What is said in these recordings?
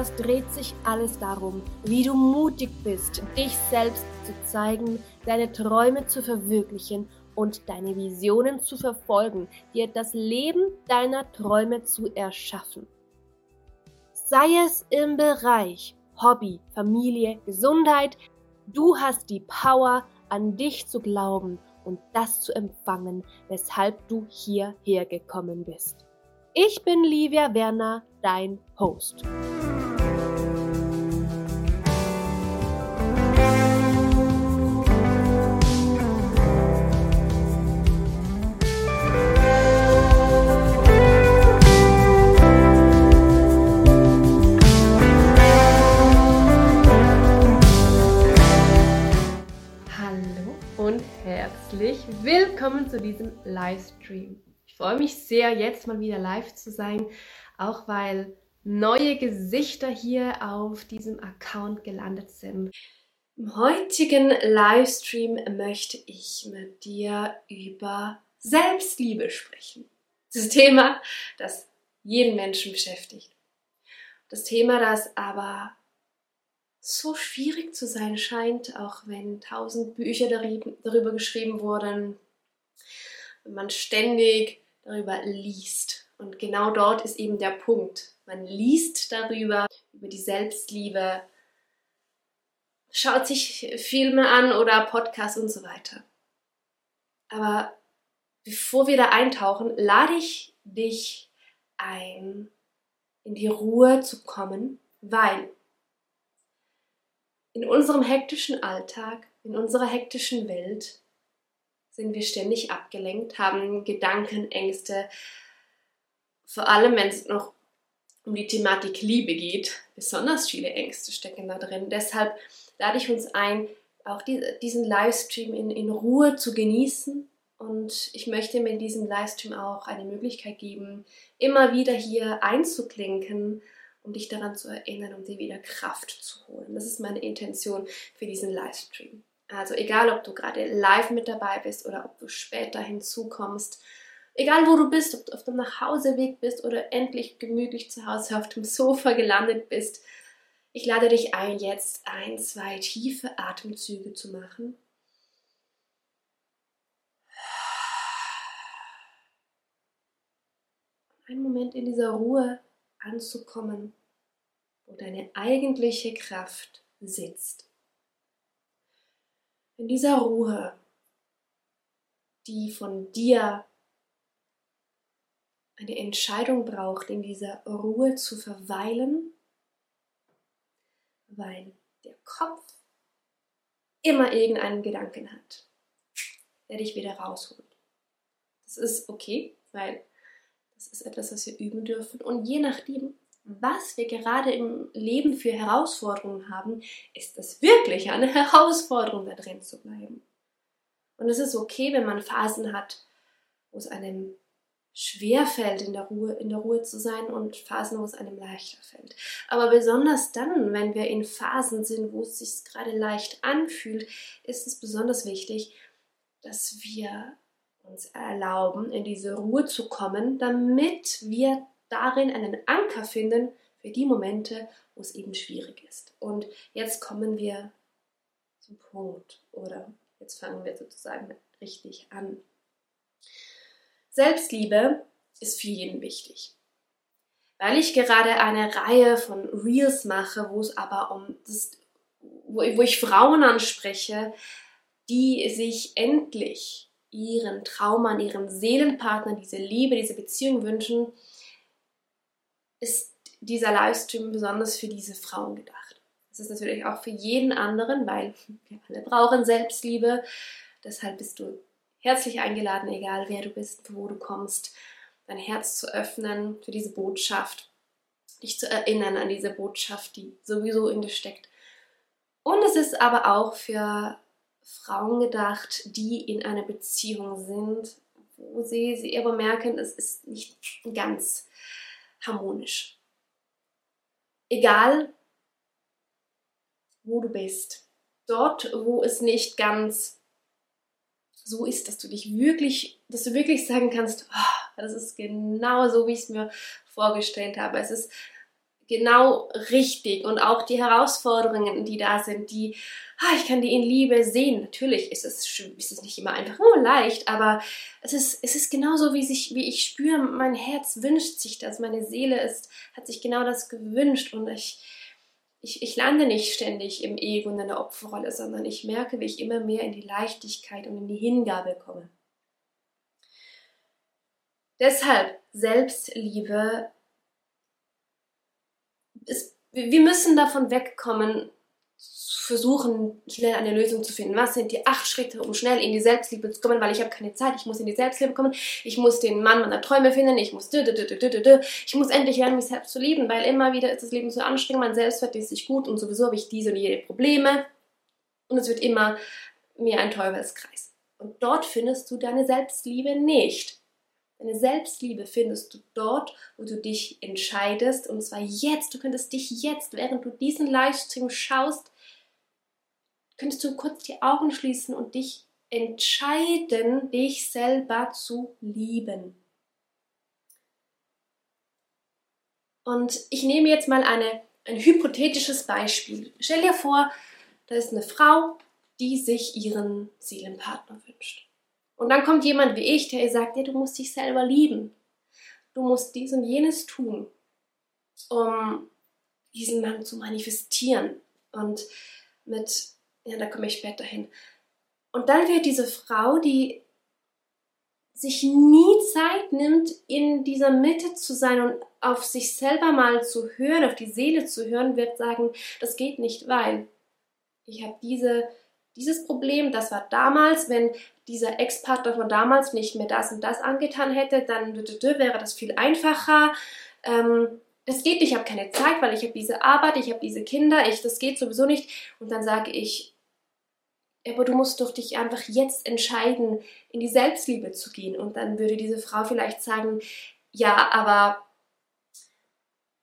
Podcast dreht sich alles darum, wie du mutig bist, dich selbst zu zeigen, deine Träume zu verwirklichen und deine Visionen zu verfolgen, dir das Leben deiner Träume zu erschaffen. Sei es im Bereich Hobby, Familie, Gesundheit, du hast die Power, an dich zu glauben und das zu empfangen, weshalb du hierher gekommen bist. Ich bin Livia Werner, dein Host. Herzlich willkommen zu diesem Livestream freue mich sehr, jetzt mal wieder live zu sein, auch weil neue Gesichter hier auf diesem Account gelandet sind. Im heutigen Livestream möchte ich mit dir über Selbstliebe sprechen. Das Thema, das jeden Menschen beschäftigt. Das Thema, das aber so schwierig zu sein scheint, auch wenn tausend Bücher darüber geschrieben wurden, wenn man ständig darüber liest. Und genau dort ist eben der Punkt. Man liest darüber, über die Selbstliebe, schaut sich Filme an oder Podcasts und so weiter. Aber bevor wir da eintauchen, lade ich dich ein, in die Ruhe zu kommen, weil in unserem hektischen Alltag, in unserer hektischen Welt sind wir ständig abgelenkt, haben Gedanken, Ängste, vor allem wenn es noch um die Thematik Liebe geht, besonders viele Ängste stecken da drin. Deshalb lade ich uns ein, auch diesen Livestream in, in Ruhe zu genießen. Und ich möchte mir in diesem Livestream auch eine Möglichkeit geben, immer wieder hier einzuklinken, um dich daran zu erinnern, um dir wieder Kraft zu holen. Das ist meine Intention für diesen Livestream. Also egal, ob du gerade live mit dabei bist oder ob du später hinzukommst, egal wo du bist, ob du auf dem Nachhauseweg bist oder endlich gemütlich zu Hause auf dem Sofa gelandet bist, ich lade dich ein, jetzt ein, zwei tiefe Atemzüge zu machen. Einen Moment in dieser Ruhe anzukommen, wo deine eigentliche Kraft sitzt in dieser Ruhe, die von dir eine Entscheidung braucht, in dieser Ruhe zu verweilen, weil der Kopf immer irgendeinen Gedanken hat, der dich wieder rausholt. Das ist okay, weil das ist etwas, was wir üben dürfen. Und je nachdem, was wir gerade im Leben für Herausforderungen haben, ist es wirklich eine Herausforderung, da drin zu bleiben. Und es ist okay, wenn man Phasen hat, wo es einem schwer fällt, in der Ruhe, in der Ruhe zu sein und Phasen, wo es einem leichter fällt. Aber besonders dann, wenn wir in Phasen sind, wo es sich gerade leicht anfühlt, ist es besonders wichtig, dass wir uns erlauben, in diese Ruhe zu kommen, damit wir darin einen Anker finden für die Momente, wo es eben schwierig ist. Und jetzt kommen wir zum Punkt oder jetzt fangen wir sozusagen richtig an. Selbstliebe ist für jeden wichtig. Weil ich gerade eine Reihe von Reels mache, wo es aber um das, wo, ich Frauen anspreche, die sich endlich ihren Traum an ihren Seelenpartner, diese Liebe, diese Beziehung wünschen, ist dieser Livestream besonders für diese Frauen gedacht. Das ist natürlich auch für jeden anderen, weil wir alle brauchen Selbstliebe. Deshalb bist du herzlich eingeladen, egal wer du bist, wo du kommst, dein Herz zu öffnen für diese Botschaft, dich zu erinnern an diese Botschaft, die sowieso in dir steckt. Und es ist aber auch für Frauen gedacht, die in einer Beziehung sind, wo sie, sie aber merken, es ist nicht ganz harmonisch. Egal, wo du bist. Dort, wo es nicht ganz so ist, dass du dich wirklich, dass du wirklich sagen kannst, oh, das ist genau so, wie ich es mir vorgestellt habe. Es ist genau richtig und auch die Herausforderungen, die da sind, die ah, ich kann die in Liebe sehen. Natürlich ist es, ist es nicht immer einfach nur leicht, aber es ist, es ist genauso, wie, sich, wie ich spüre, mein Herz wünscht sich das, meine Seele ist, hat sich genau das gewünscht und ich, ich, ich lande nicht ständig im Ego und in der Opferrolle, sondern ich merke, wie ich immer mehr in die Leichtigkeit und in die Hingabe komme. Deshalb Selbstliebe wir müssen davon wegkommen, versuchen, schnell eine Lösung zu finden. Was sind die acht Schritte, um schnell in die Selbstliebe zu kommen? Weil ich habe keine Zeit, ich muss in die Selbstliebe kommen, ich muss den Mann meiner Träume finden, ich muss ich muss endlich lernen, mich selbst zu lieben, weil immer wieder ist das Leben so anstrengend, mein Selbstwert ist nicht gut und sowieso habe ich diese und jene Probleme und es wird immer mehr ein Teufelskreis. Und dort findest du deine Selbstliebe nicht. Deine Selbstliebe findest du dort, wo du dich entscheidest, und zwar jetzt. Du könntest dich jetzt, während du diesen Livestream schaust, könntest du kurz die Augen schließen und dich entscheiden, dich selber zu lieben. Und ich nehme jetzt mal eine, ein hypothetisches Beispiel. Stell dir vor, da ist eine Frau, die sich ihren Seelenpartner wünscht. Und dann kommt jemand wie ich, der ihr sagt, ja, du musst dich selber lieben. Du musst dies und jenes tun, um diesen Mann zu manifestieren. Und mit, ja, da komme ich später hin. Und dann wird diese Frau, die sich nie Zeit nimmt, in dieser Mitte zu sein und auf sich selber mal zu hören, auf die Seele zu hören, wird sagen, das geht nicht, weil ich habe diese dieses Problem, das war damals, wenn dieser Ex-Partner von damals nicht mehr das und das angetan hätte, dann wäre das viel einfacher. Ähm, das geht ich habe keine Zeit, weil ich habe diese Arbeit, ich habe diese Kinder, ich, das geht sowieso nicht. Und dann sage ich, aber du musst doch dich einfach jetzt entscheiden, in die Selbstliebe zu gehen. Und dann würde diese Frau vielleicht sagen, ja, aber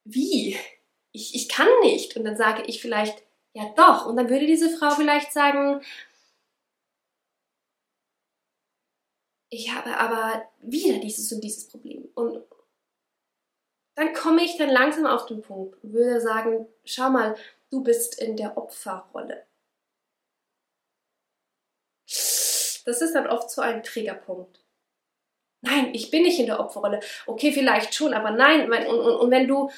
wie? Ich, ich kann nicht. Und dann sage ich vielleicht, ja doch. Und dann würde diese Frau vielleicht sagen, ich habe aber wieder dieses und dieses Problem. Und dann komme ich dann langsam auf den Punkt und würde sagen, schau mal, du bist in der Opferrolle. Das ist dann oft so ein Triggerpunkt. Nein, ich bin nicht in der Opferrolle. Okay, vielleicht schon, aber nein. Und, und, und wenn du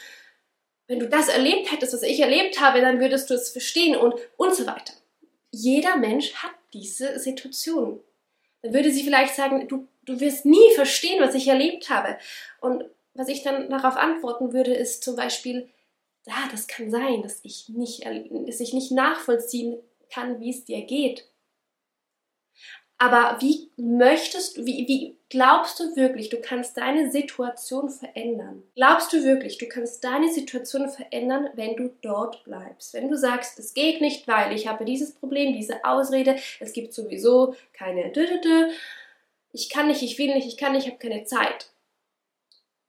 wenn du das erlebt hättest, was ich erlebt habe, dann würdest du es verstehen und, und so weiter. Jeder Mensch hat diese Situation. Dann würde sie vielleicht sagen, du, du wirst nie verstehen, was ich erlebt habe. Und was ich dann darauf antworten würde, ist zum Beispiel, ja, das kann sein, dass ich nicht, dass ich nicht nachvollziehen kann, wie es dir geht. Aber wie möchtest du, wie, wie glaubst du wirklich, du kannst deine Situation verändern? Glaubst du wirklich, du kannst deine Situation verändern, wenn du dort bleibst? Wenn du sagst, es geht nicht, weil ich habe dieses Problem, diese Ausrede, es gibt sowieso keine ich kann nicht, ich will nicht, ich kann nicht, ich habe keine Zeit.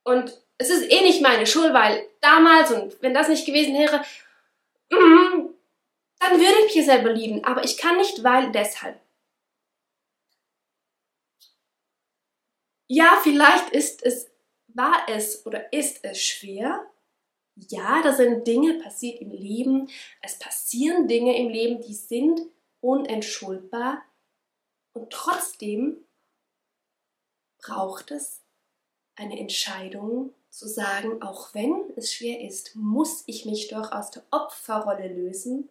Und es ist eh nicht meine Schuld, weil damals und wenn das nicht gewesen wäre, mm, dann würde ich mich selber lieben. Aber ich kann nicht, weil deshalb. Ja, vielleicht ist es, war es oder ist es schwer. Ja, da sind Dinge passiert im Leben. Es passieren Dinge im Leben, die sind unentschuldbar. Und trotzdem braucht es eine Entscheidung zu sagen, auch wenn es schwer ist, muss ich mich doch aus der Opferrolle lösen,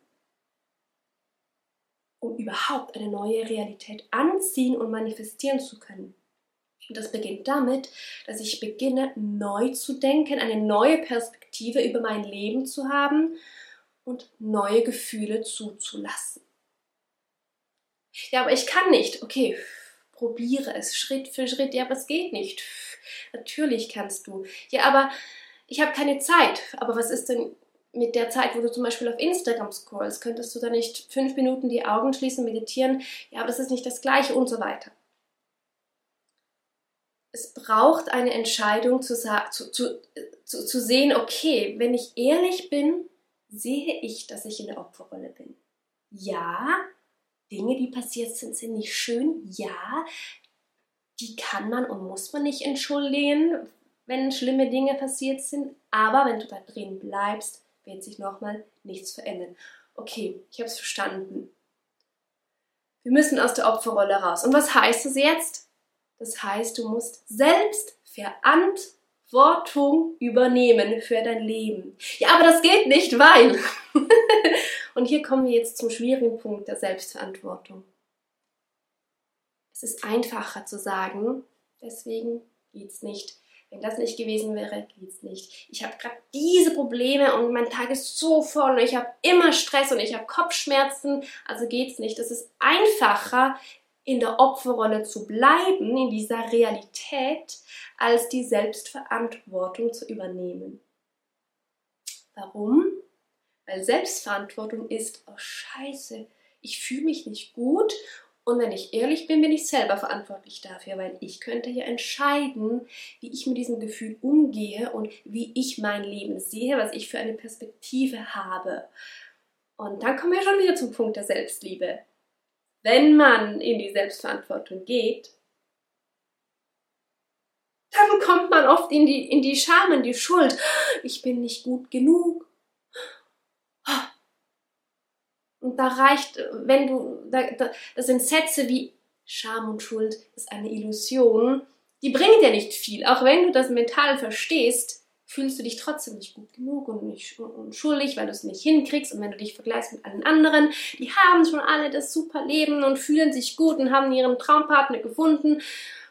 um überhaupt eine neue Realität anziehen und manifestieren zu können. Und das beginnt damit, dass ich beginne neu zu denken, eine neue Perspektive über mein Leben zu haben und neue Gefühle zuzulassen. Ja, aber ich kann nicht. Okay, probiere es Schritt für Schritt. Ja, aber es geht nicht. Natürlich kannst du. Ja, aber ich habe keine Zeit. Aber was ist denn mit der Zeit, wo du zum Beispiel auf Instagram scrollst? Könntest du da nicht fünf Minuten die Augen schließen, meditieren? Ja, aber das ist nicht das Gleiche und so weiter es braucht eine Entscheidung zu, zu, zu, zu, sehen, okay, wenn ich ehrlich bin, sehe ich, dass ich in der Opferrolle bin. Ja, Dinge, die passiert sind, sind nicht schön. Ja, die kann man und muss man nicht entschuldigen, wenn schlimme Dinge passiert sind, aber wenn du da drin bleibst, wird sich nochmal nichts verändern. Okay, ich habe es verstanden. Wir müssen aus der Opferrolle raus. Und was heißt das jetzt? Das heißt, du musst selbst Verantwortung übernehmen für dein Leben. Ja, aber das geht nicht, weil. Und hier kommen wir jetzt zum schwierigen Punkt der Selbstverantwortung. Es ist einfacher zu sagen, deswegen geht's nicht. Wenn das nicht gewesen wäre, geht's nicht. Ich habe gerade diese Probleme und mein Tag ist so voll und ich habe immer Stress und ich habe Kopfschmerzen, also geht's nicht. Es ist einfacher, in der Opferrolle zu bleiben, in dieser Realität, als die Selbstverantwortung zu übernehmen. Warum? Weil Selbstverantwortung ist, oh scheiße, ich fühle mich nicht gut und wenn ich ehrlich bin, bin ich selber verantwortlich dafür, weil ich könnte ja entscheiden, wie ich mit diesem Gefühl umgehe und wie ich mein Leben sehe, was ich für eine Perspektive habe. Und dann kommen wir schon wieder zum Punkt der Selbstliebe. Wenn man in die Selbstverantwortung geht, dann kommt man oft in die, in die Scham, in die Schuld. Ich bin nicht gut genug. Und da reicht, wenn du, da, da, das sind Sätze wie Scham und Schuld ist eine Illusion, die bringt dir nicht viel. Auch wenn du das mental verstehst, fühlst du dich trotzdem nicht gut genug und nicht unschuldig, weil du es nicht hinkriegst. Und wenn du dich vergleichst mit allen anderen, die haben schon alle das super Leben und fühlen sich gut und haben ihren Traumpartner gefunden.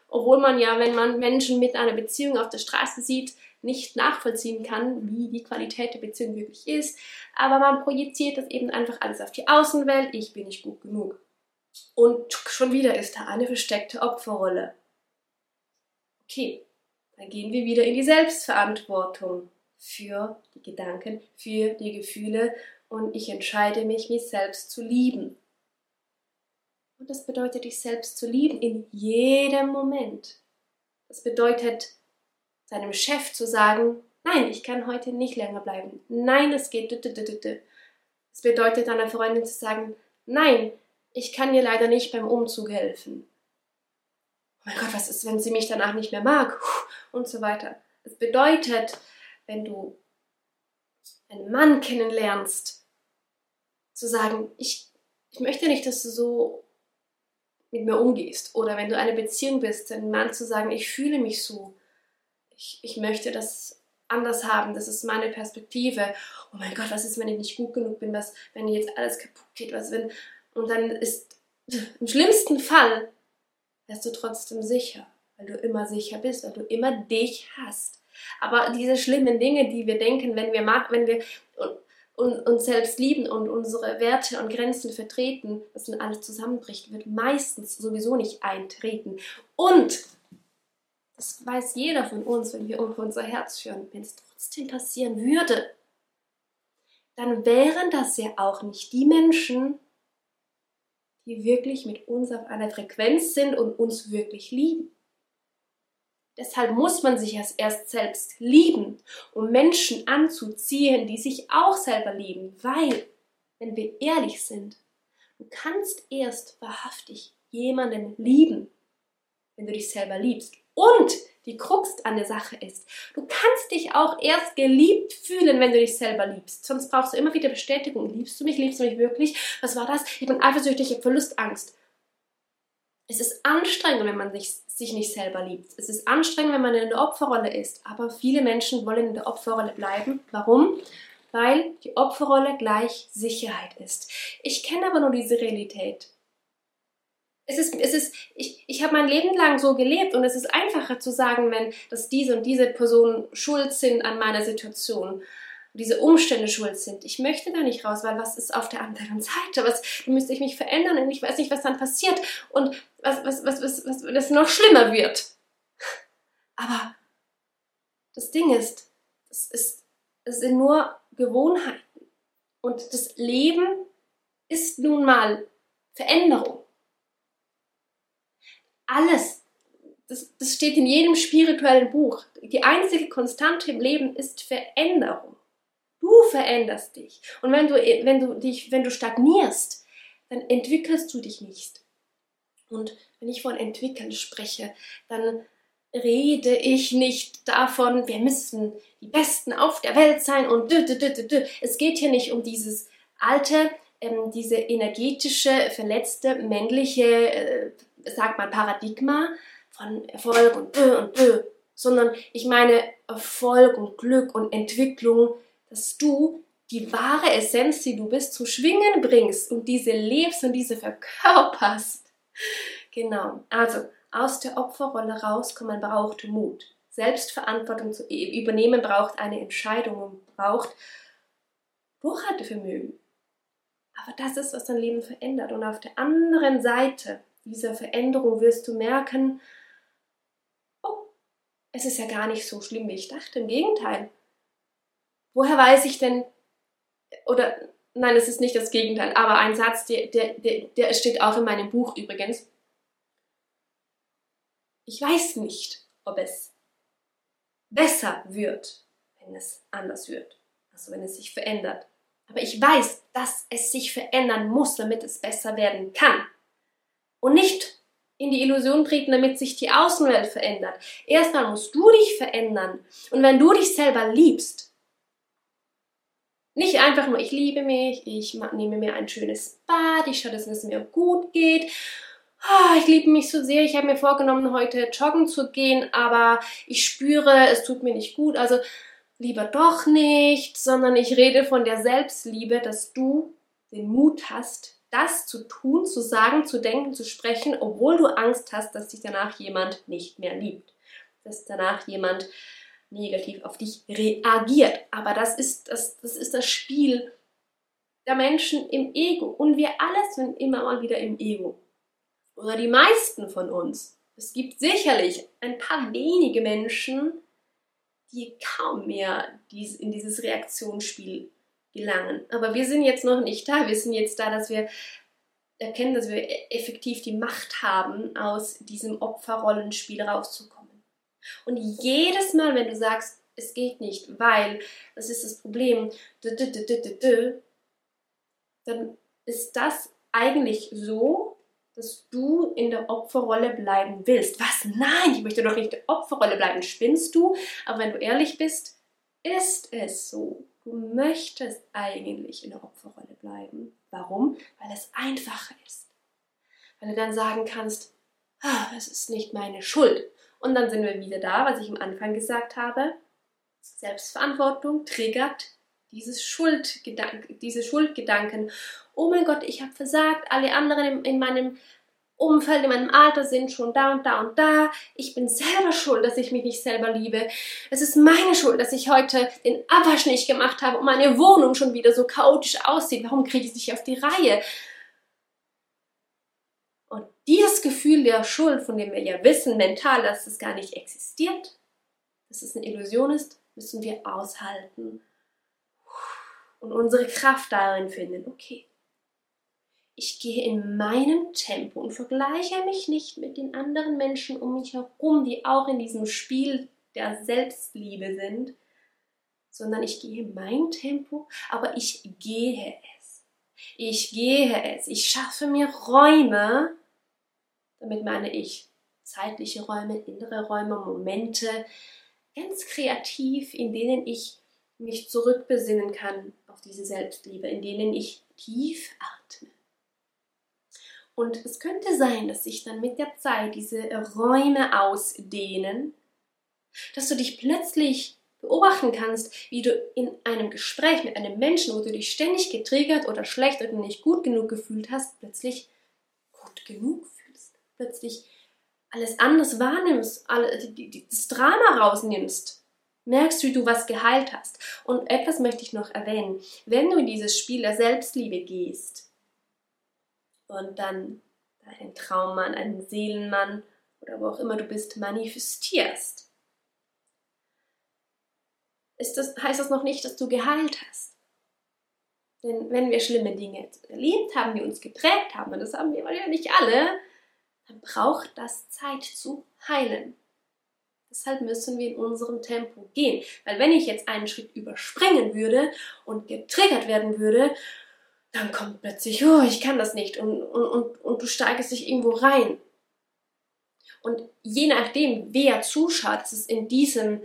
Obwohl man ja, wenn man Menschen mit einer Beziehung auf der Straße sieht, nicht nachvollziehen kann, wie die Qualität der Beziehung wirklich ist. Aber man projiziert das eben einfach alles auf die Außenwelt. Ich bin nicht gut genug. Und schon wieder ist da eine versteckte Opferrolle. Okay, dann gehen wir wieder in die Selbstverantwortung für die Gedanken, für die Gefühle und ich entscheide mich, mich selbst zu lieben. Und das bedeutet, dich selbst zu lieben in jedem Moment. Das bedeutet, seinem Chef zu sagen, nein, ich kann heute nicht länger bleiben. Nein, es geht. Es bedeutet einer Freundin zu sagen, nein, ich kann dir leider nicht beim Umzug helfen. Oh mein Gott, was ist, wenn sie mich danach nicht mehr mag? Und so weiter. Es bedeutet, wenn du einen Mann kennenlernst, zu sagen, ich, ich möchte nicht, dass du so mit mir umgehst. Oder wenn du eine Beziehung bist, einen Mann zu sagen, ich fühle mich so ich, ich möchte das anders haben, das ist meine Perspektive. Oh mein Gott, was ist, wenn ich nicht gut genug bin, was, wenn jetzt alles kaputt geht, was wenn, und dann ist, im schlimmsten Fall wärst du trotzdem sicher, weil du immer sicher bist, weil du immer dich hast. Aber diese schlimmen Dinge, die wir denken, wenn wir, wenn wir uns selbst lieben und unsere Werte und Grenzen vertreten, dass dann alles zusammenbricht, wird meistens sowieso nicht eintreten. Und das weiß jeder von uns, wenn wir auf unser Herz hören. Wenn es trotzdem passieren würde, dann wären das ja auch nicht die Menschen, die wirklich mit uns auf einer Frequenz sind und uns wirklich lieben. Deshalb muss man sich erst selbst lieben, um Menschen anzuziehen, die sich auch selber lieben. Weil, wenn wir ehrlich sind, du kannst erst wahrhaftig jemanden lieben, wenn du dich selber liebst. Und die Krux an der Sache ist, du kannst dich auch erst geliebt fühlen, wenn du dich selber liebst. Sonst brauchst du immer wieder Bestätigung. Liebst du mich? Liebst du mich wirklich? Was war das? Ich bin eifersüchtig, ich habe Verlustangst. Es ist anstrengend, wenn man sich, sich nicht selber liebt. Es ist anstrengend, wenn man in der Opferrolle ist. Aber viele Menschen wollen in der Opferrolle bleiben. Warum? Weil die Opferrolle gleich Sicherheit ist. Ich kenne aber nur diese Realität es ist, es ist, ich, ich habe mein Leben lang so gelebt und es ist einfacher zu sagen, wenn, dass diese und diese Personen schuld sind an meiner Situation, diese Umstände schuld sind. Ich möchte da nicht raus, weil was ist auf der anderen Seite? Was, müsste ich mich verändern und ich weiß nicht, was dann passiert und was, was, was, was, was, was noch schlimmer wird. Aber das Ding ist, es, ist, es sind nur Gewohnheiten und das Leben ist nun mal Veränderung alles. Das, das steht in jedem spirituellen Buch. Die einzige Konstante im Leben ist Veränderung. Du veränderst dich. Und wenn du, wenn du dich, wenn du stagnierst, dann entwickelst du dich nicht. Und wenn ich von entwickeln spreche, dann rede ich nicht davon, wir müssen die Besten auf der Welt sein und dü, dü, dü, dü. es geht hier nicht um dieses alte, ähm, diese energetische, verletzte, männliche, äh, sagt man, Paradigma von Erfolg und dü und dü, sondern ich meine Erfolg und Glück und Entwicklung, dass du die wahre Essenz, die du bist, zum Schwingen bringst und diese lebst und diese verkörperst. Genau. Also aus der Opferrolle rauskommen braucht Mut. Selbstverantwortung zu übernehmen braucht eine Entscheidung und braucht Durchhaltevermögen. Aber das ist, was dein Leben verändert. Und auf der anderen Seite dieser Veränderung wirst du merken, oh, es ist ja gar nicht so schlimm, wie ich dachte. Im Gegenteil. Woher weiß ich denn, oder nein, es ist nicht das Gegenteil, aber ein Satz, der, der, der, der steht auch in meinem Buch übrigens. Ich weiß nicht, ob es besser wird, wenn es anders wird. Also wenn es sich verändert. Aber ich weiß, dass es sich verändern muss, damit es besser werden kann. Und nicht in die Illusion treten, damit sich die Außenwelt verändert. Erstmal musst du dich verändern. Und wenn du dich selber liebst, nicht einfach nur, ich liebe mich, ich nehme mir ein schönes Bad, ich schaue, dass es mir gut geht. Oh, ich liebe mich so sehr, ich habe mir vorgenommen, heute joggen zu gehen, aber ich spüre, es tut mir nicht gut. Also lieber doch nicht, sondern ich rede von der Selbstliebe, dass du den Mut hast, das zu tun, zu sagen, zu denken, zu sprechen, obwohl du Angst hast, dass dich danach jemand nicht mehr liebt. Dass danach jemand negativ auf dich reagiert. Aber das ist das, das, ist das Spiel der Menschen im Ego. Und wir alle sind immer mal wieder im Ego. Oder die meisten von uns. Es gibt sicherlich ein paar wenige Menschen, die kaum mehr in dieses Reaktionsspiel gelangen. Aber wir sind jetzt noch nicht da. Wir sind jetzt da, dass wir erkennen, dass wir effektiv die Macht haben, aus diesem Opferrollenspiel rauszukommen. Und jedes Mal, wenn du sagst, es geht nicht, weil, das ist das Problem, dann ist das eigentlich so, dass du in der Opferrolle bleiben willst. Was? Nein, ich möchte doch nicht in der Opferrolle bleiben. Spinnst du? Aber wenn du ehrlich bist, ist es so. Du möchtest eigentlich in der Opferrolle bleiben. Warum? Weil es einfacher ist. Weil du dann sagen kannst, ah, es ist nicht meine Schuld. Und dann sind wir wieder da, was ich am Anfang gesagt habe. Selbstverantwortung triggert dieses Schuldgedanken, diese Schuldgedanken. Oh mein Gott, ich habe versagt, alle anderen in meinem Umfeld, in meinem Alter sind schon da und da und da. Ich bin selber schuld, dass ich mich nicht selber liebe. Es ist meine Schuld, dass ich heute den Abwasch nicht gemacht habe und meine Wohnung schon wieder so chaotisch aussieht. Warum kriege ich es nicht auf die Reihe? dieses Gefühl der Schuld, von dem wir ja wissen mental, dass es gar nicht existiert, dass es eine Illusion ist, müssen wir aushalten und unsere Kraft darin finden. Okay, ich gehe in meinem Tempo und vergleiche mich nicht mit den anderen Menschen um mich herum, die auch in diesem Spiel der Selbstliebe sind, sondern ich gehe in mein Tempo, aber ich gehe es. Ich gehe es. Ich schaffe mir Räume, damit meine ich zeitliche Räume, innere Räume, Momente, ganz kreativ, in denen ich mich zurückbesinnen kann auf diese Selbstliebe, in denen ich tief atme. Und es könnte sein, dass sich dann mit der Zeit diese Räume ausdehnen, dass du dich plötzlich beobachten kannst, wie du in einem Gespräch mit einem Menschen, wo du dich ständig getriggert oder schlecht oder nicht gut genug gefühlt hast, plötzlich gut genug fühlst plötzlich alles anders wahrnimmst, das Drama rausnimmst, merkst, wie du was geheilt hast. Und etwas möchte ich noch erwähnen. Wenn du in dieses Spiel der Selbstliebe gehst und dann einen Traummann, einen Seelenmann oder wo auch immer du bist, manifestierst, ist das, heißt das noch nicht, dass du geheilt hast. Denn wenn wir schlimme Dinge erlebt haben, die uns geprägt haben, und das haben wir ja nicht alle, dann braucht das Zeit zu heilen. Deshalb müssen wir in unserem Tempo gehen. Weil wenn ich jetzt einen Schritt überspringen würde und getriggert werden würde, dann kommt plötzlich, oh, ich kann das nicht und, und, und, und du steigst dich irgendwo rein. Und je nachdem, wer zuschaut, ist es in diesem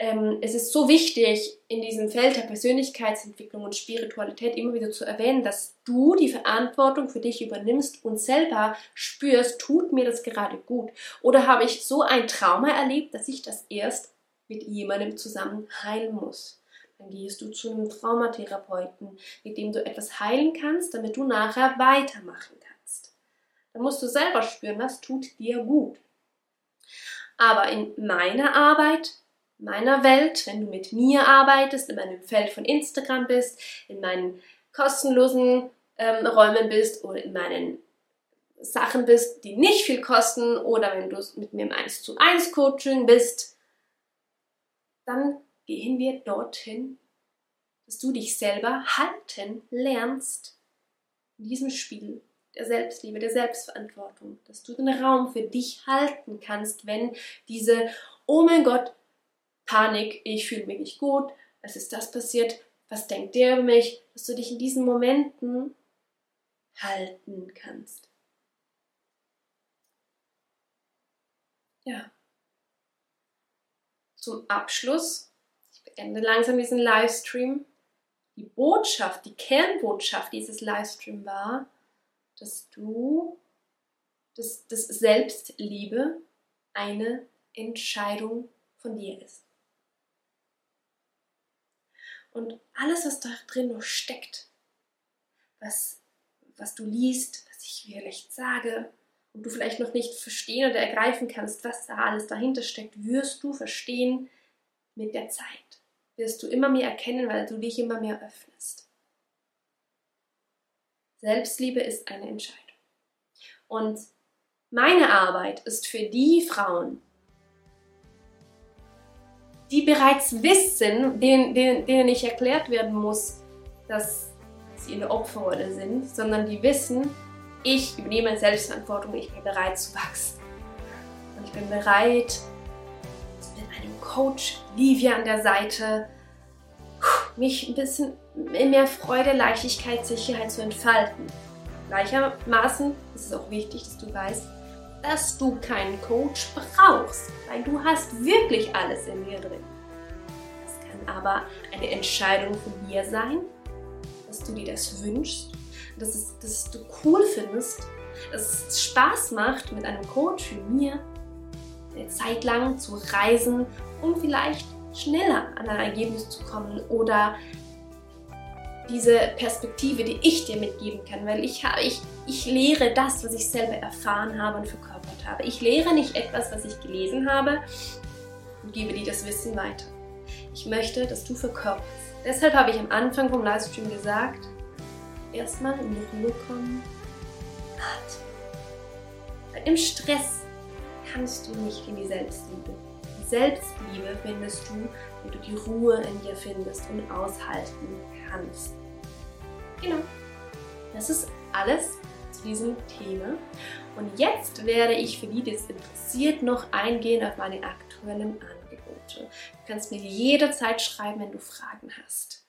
ähm, es ist so wichtig, in diesem Feld der Persönlichkeitsentwicklung und Spiritualität immer wieder zu erwähnen, dass du die Verantwortung für dich übernimmst und selber spürst, tut mir das gerade gut? Oder habe ich so ein Trauma erlebt, dass ich das erst mit jemandem zusammen heilen muss? Dann gehst du zu einem Traumatherapeuten, mit dem du etwas heilen kannst, damit du nachher weitermachen kannst. Dann musst du selber spüren, was tut dir gut. Aber in meiner Arbeit meiner Welt, wenn du mit mir arbeitest, in meinem Feld von Instagram bist, in meinen kostenlosen ähm, Räumen bist oder in meinen Sachen bist, die nicht viel kosten oder wenn du mit mir im 1 zu 1 Coaching bist, dann gehen wir dorthin, dass du dich selber halten lernst in diesem Spiel der Selbstliebe, der Selbstverantwortung, dass du den Raum für dich halten kannst, wenn diese, oh mein Gott, Panik, ich fühle mich nicht gut, es ist das passiert, was denkt der über mich, dass du dich in diesen Momenten halten kannst. Ja. Zum Abschluss, beende langsam diesen Livestream. Die Botschaft, die Kernbotschaft dieses Livestream war, dass du, dass, dass Selbstliebe eine Entscheidung von dir ist. Und alles, was da drin noch steckt, was, was du liest, was ich vielleicht sage und du vielleicht noch nicht verstehen oder ergreifen kannst, was da alles dahinter steckt, wirst du verstehen mit der Zeit. Wirst du immer mehr erkennen, weil du dich immer mehr öffnest. Selbstliebe ist eine Entscheidung. Und meine Arbeit ist für die Frauen, die bereits wissen, denen, denen, denen nicht erklärt werden muss, dass sie in der Opferrolle sind, sondern die wissen, ich übernehme Selbstverantwortung, ich bin bereit zu wachsen. Und ich bin bereit, mit einem Coach Livia an der Seite, mich ein bisschen in mehr Freude, Leichtigkeit, Sicherheit zu entfalten. Gleichermaßen ist es auch wichtig, dass du weißt, dass du keinen Coach brauchst, weil du hast wirklich alles in dir drin. Es kann aber eine Entscheidung von dir sein, dass du dir das wünschst, dass, es, dass du cool findest, dass es Spaß macht, mit einem Coach wie mir eine Zeit lang zu reisen, um vielleicht schneller an ein Ergebnis zu kommen oder diese Perspektive, die ich dir mitgeben kann, weil ich, habe, ich, ich lehre das, was ich selber erfahren habe und verkörpert habe. Ich lehre nicht etwas, was ich gelesen habe und gebe dir das Wissen weiter. Ich möchte, dass du verkörperst. Deshalb habe ich am Anfang vom Livestream gesagt, erstmal in die Ruhe kommen, atmen. Im Stress kannst du nicht in die Selbstliebe. Selbstliebe findest du, wenn du die Ruhe in dir findest und aushalten kannst. Genau. Das ist alles zu diesem Thema. Und jetzt werde ich für die, die es interessiert, noch eingehen auf meine aktuellen Angebote. Du kannst mir jederzeit schreiben, wenn du Fragen hast.